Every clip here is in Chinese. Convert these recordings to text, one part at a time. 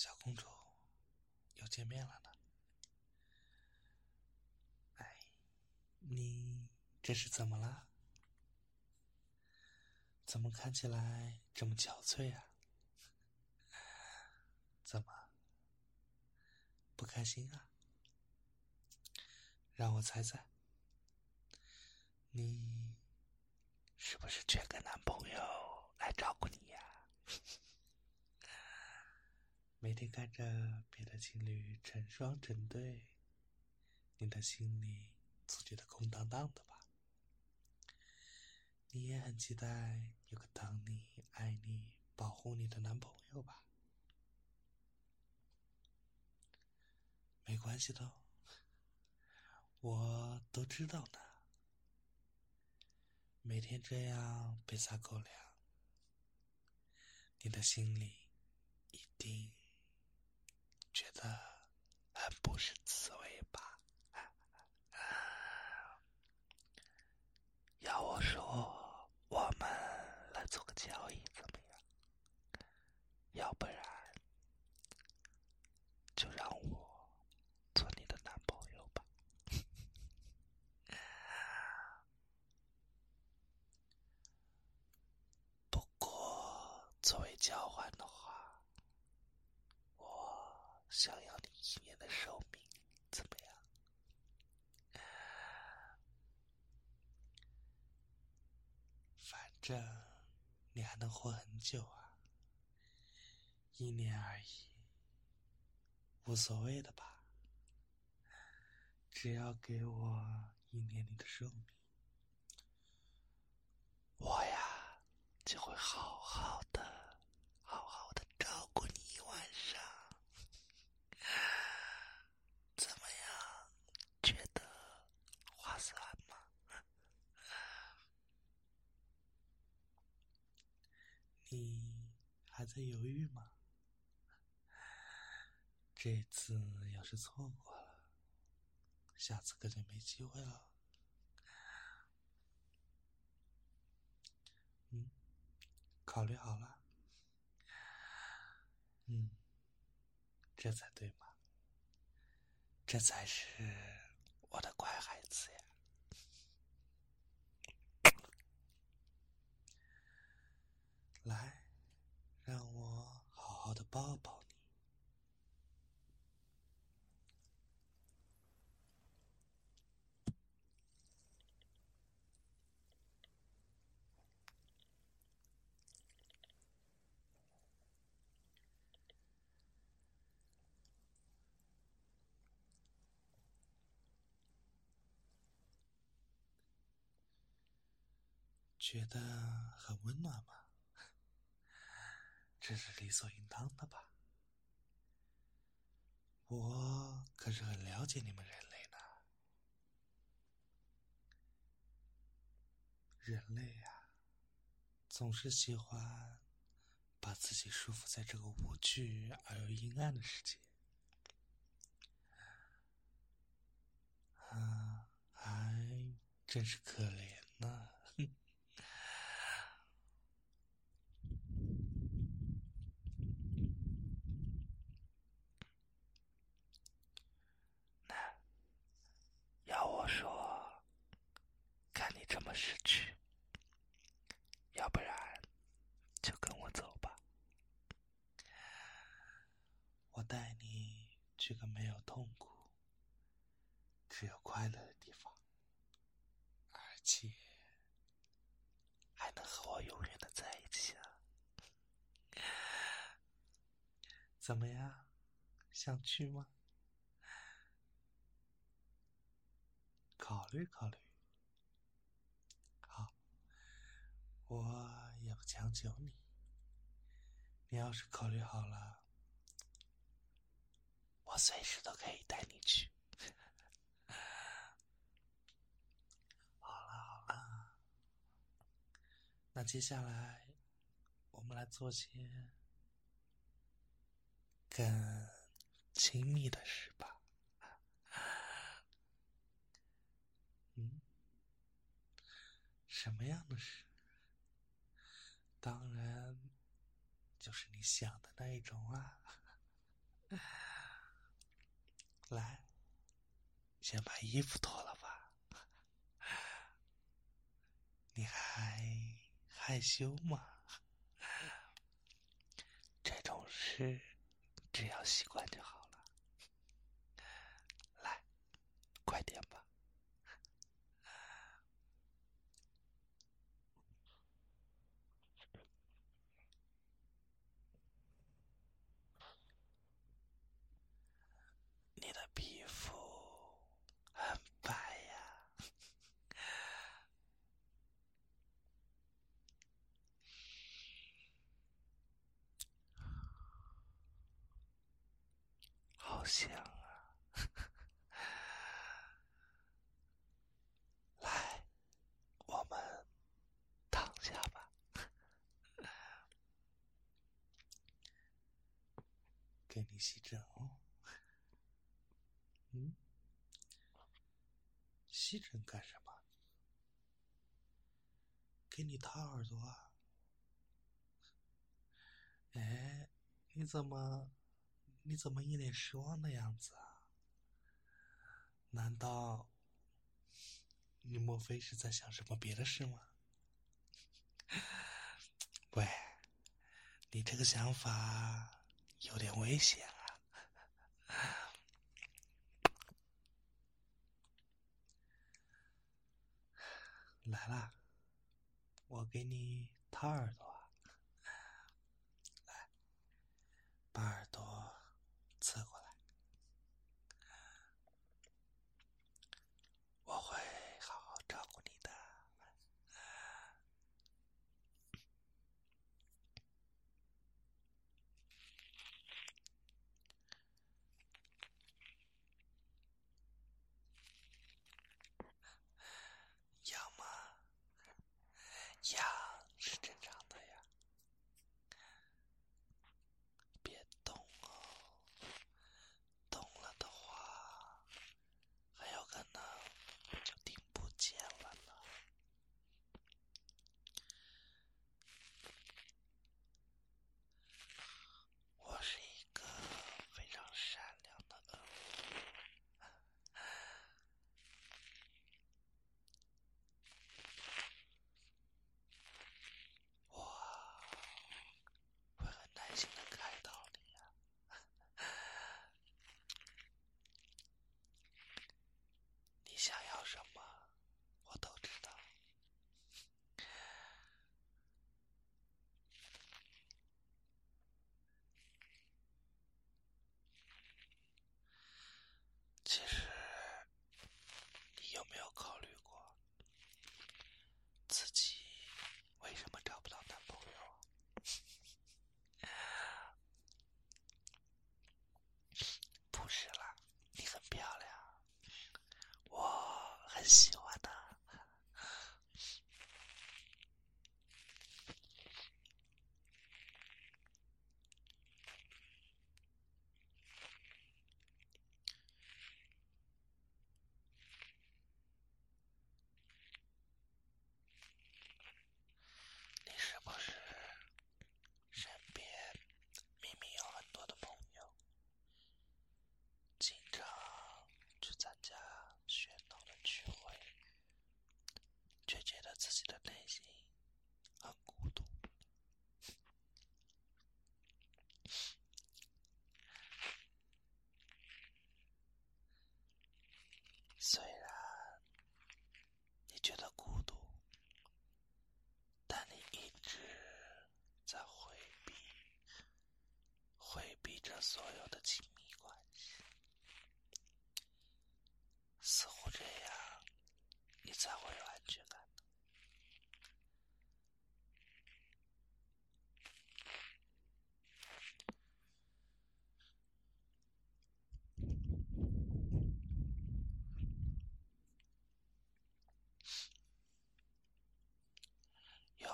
小公主，又见面了呢。哎，你这是怎么了？怎么看起来这么憔悴啊？怎么不开心啊？让我猜猜，你是不是缺个男朋友来照顾你呀？每天看着别的情侣成双成对，你的心里总觉得空荡荡的吧？你也很期待有个疼你、爱你、保护你的男朋友吧？没关系的，我都知道的。每天这样被撒狗粮，你的心里一定……觉得很不是滋味吧？要我说，我们来做个交易怎么样？要不然，就让我做你的男朋友吧。不过，作为交换的话。想要你一年的寿命，怎么样？反正你还能活很久啊，一年而已，无所谓的吧？只要给我一年里的寿命，我呀就会好好的。你还在犹豫吗？这次要是错过了，下次可就没机会了。嗯，考虑好了。嗯，这才对嘛，这才是我的乖孩子呀。来，让我好好的抱抱你。觉得很温暖吗？这是理所应当的吧？我可是很了解你们人类的。人类呀，总是喜欢把自己束缚在这个无趣而又阴暗的世界。啊，还真是可怜呢。失去，要不然就跟我走吧，我带你去个没有痛苦、只有快乐的地方，而且还能和我永远的在一起啊！怎么样，想去吗？考虑考虑。好，我也不强求你。你要是考虑好了。我随时都可以带你去。好了好了，那接下来我们来做些更亲密的事吧。嗯，什么样的事？当然，就是你想的那一种啊。来，先把衣服脱了吧。你还害羞吗？这种事只要习惯就好了。来，快点吧。你的皮肤很白呀，好香啊！来，我们躺下吧，给你洗枕哦。嗯，吸尘干什么？给你掏耳朵啊？哎，你怎么，你怎么一脸失望的样子啊？难道你莫非是在想什么别的事吗？喂，你这个想法有点危险啊！来啦，我给你掏耳朵，来，把耳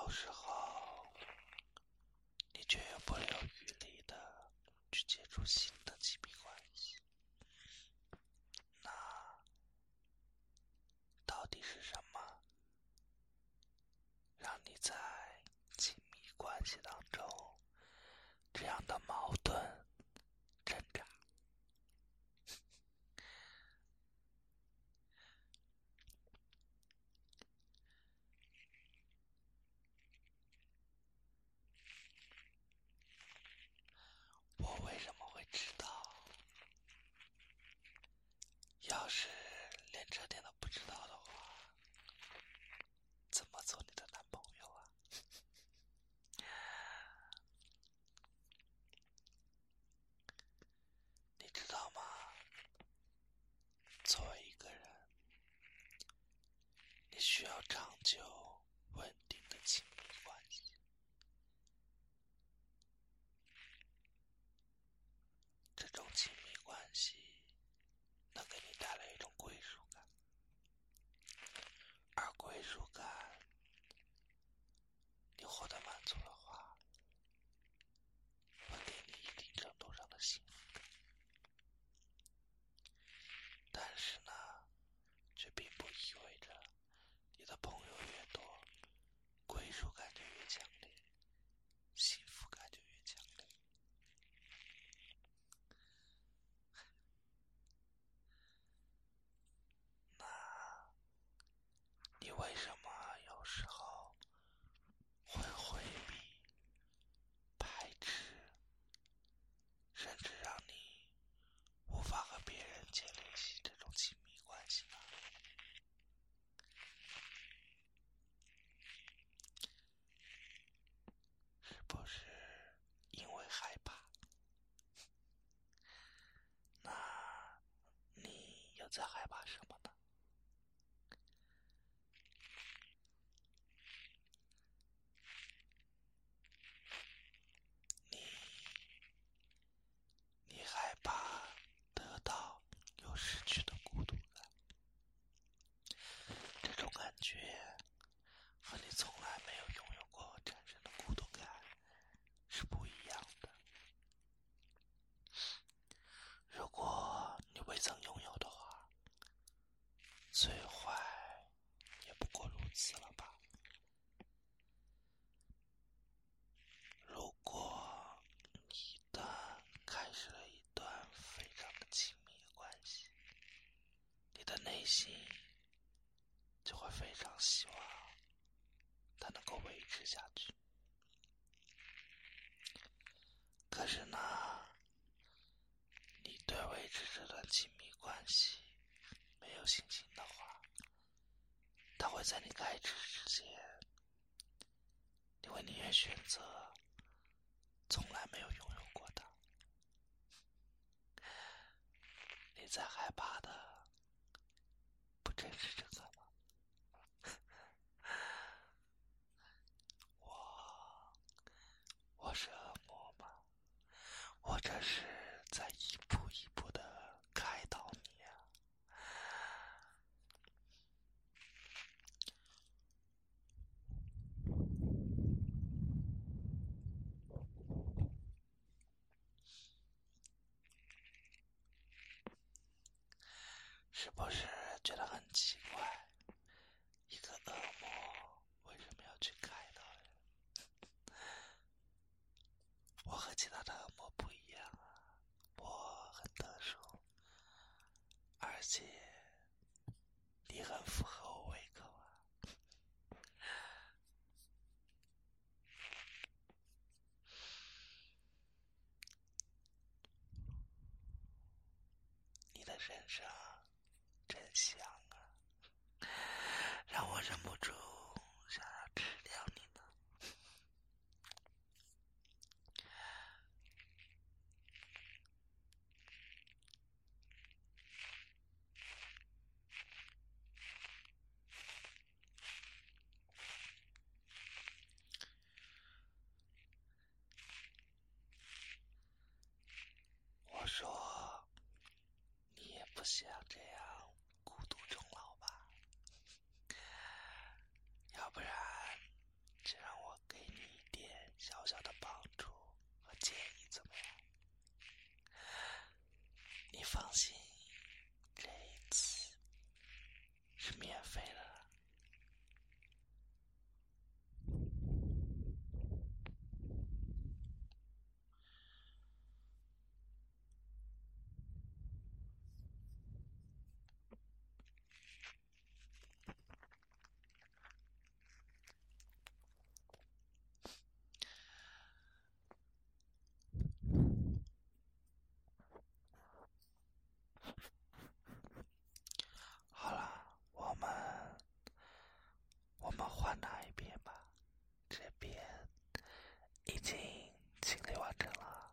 有时候，你却又不留余力的去接触新在害怕什么呢？你，你害怕得到又失去的孤独感，这种感觉和你从来没有拥有过产生的孤独感是不一样的。如果你未曾拥有的话，最坏也不过如此了吧。如果你一旦开始了一段非常的亲密的关系，你的内心就会非常希望它能够维持下去。可是呢，你对维持这段亲密关系没有信心的话，它会在你开始之前，你会宁愿选择从来没有拥有过的。你在害怕的，这是这个吗？我，我是恶魔吗？我这是在一步一步的开导你呀。是不是觉得很奇怪？一个恶魔为什么要去开导？我和其他的恶魔不一样啊，我很特殊，而且你很符合我胃口啊。你的身上真香啊，让我忍不住想要吃掉你呢。我说，你也不想这样孤独终老吧？要不然，就让我给你一点小小的帮助和建议，怎么样？你放心，这一次是免费的。好了，我们我们换哪一边吧？这边已经清理完成了。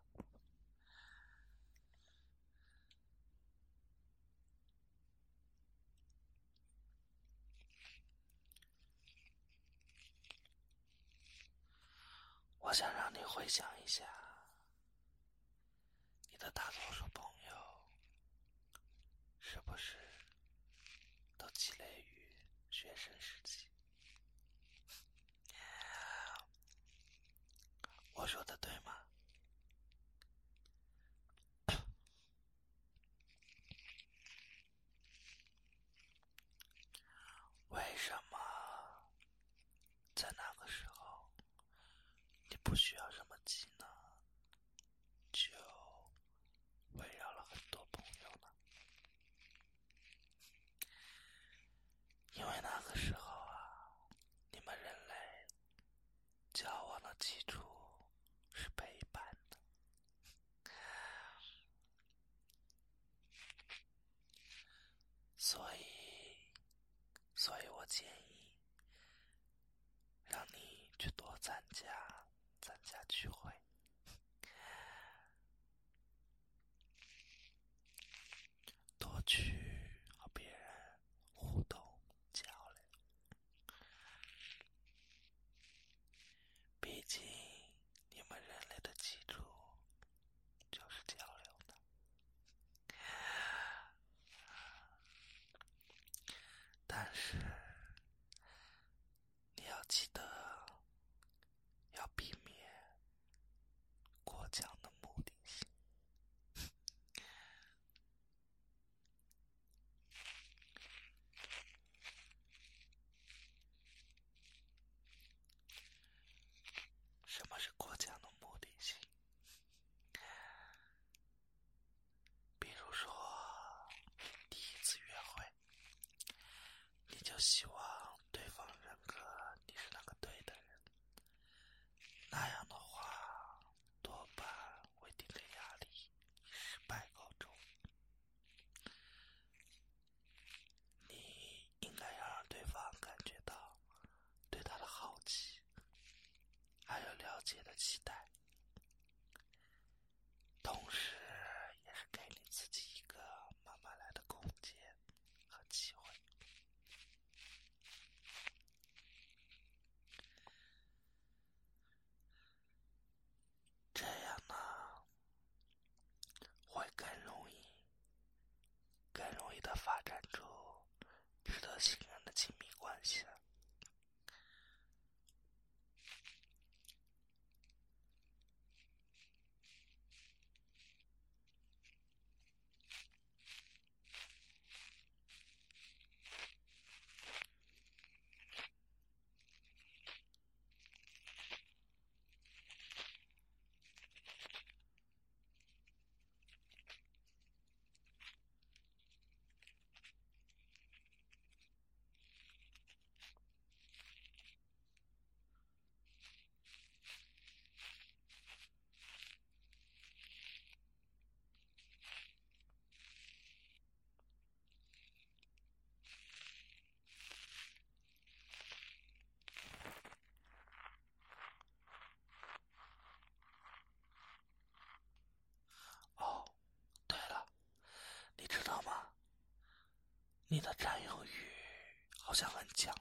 我我想让你回想一下，你的大多数朋友是不是都积累于学生时期？我说的对吗？为什么在那不需要什么技能，就围绕了很多朋友呢？因为那个时候啊，你们人类交往的基础是陪伴的，所以，所以我建议让你去多参加参加聚会，讲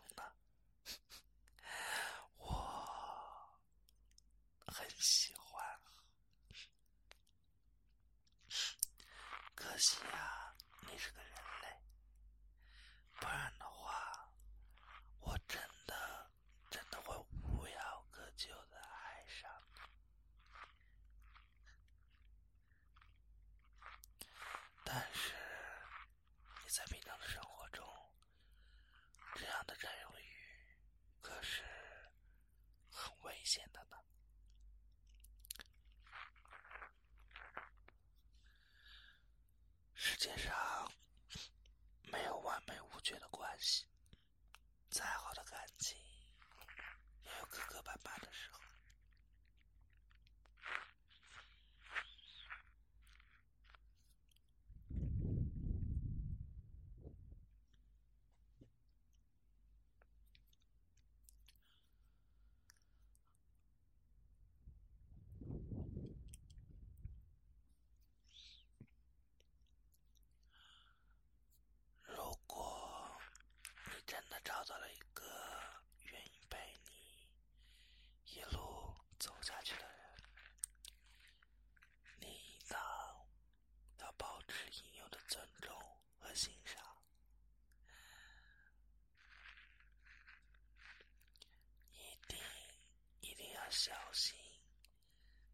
小心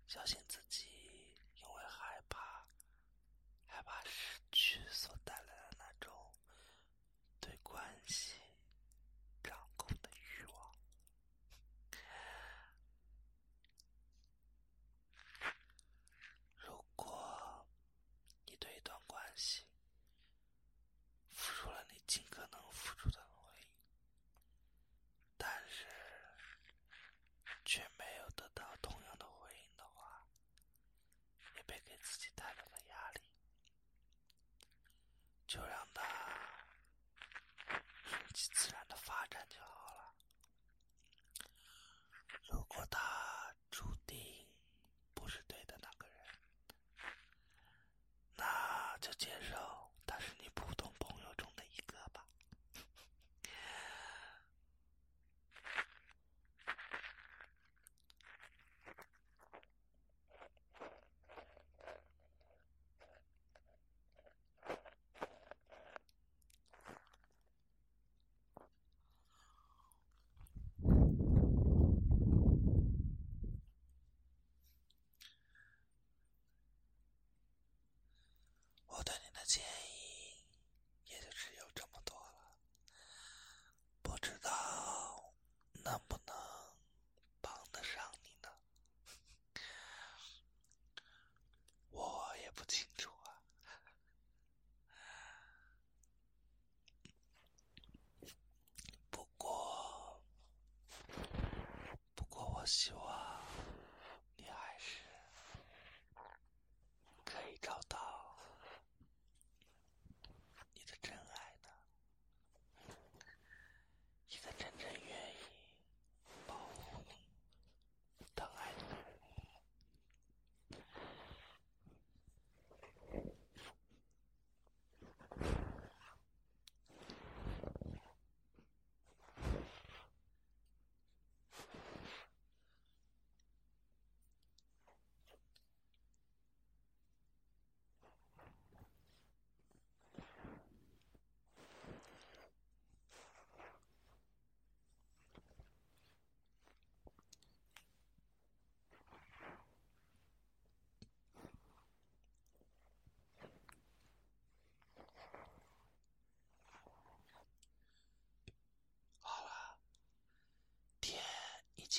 小心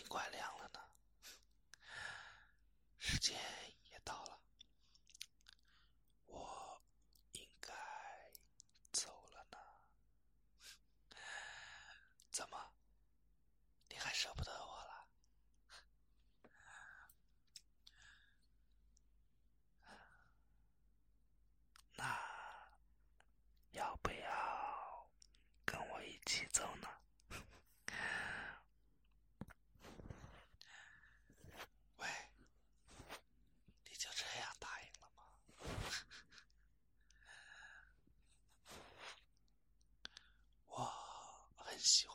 经快亮了呢，时间 attention.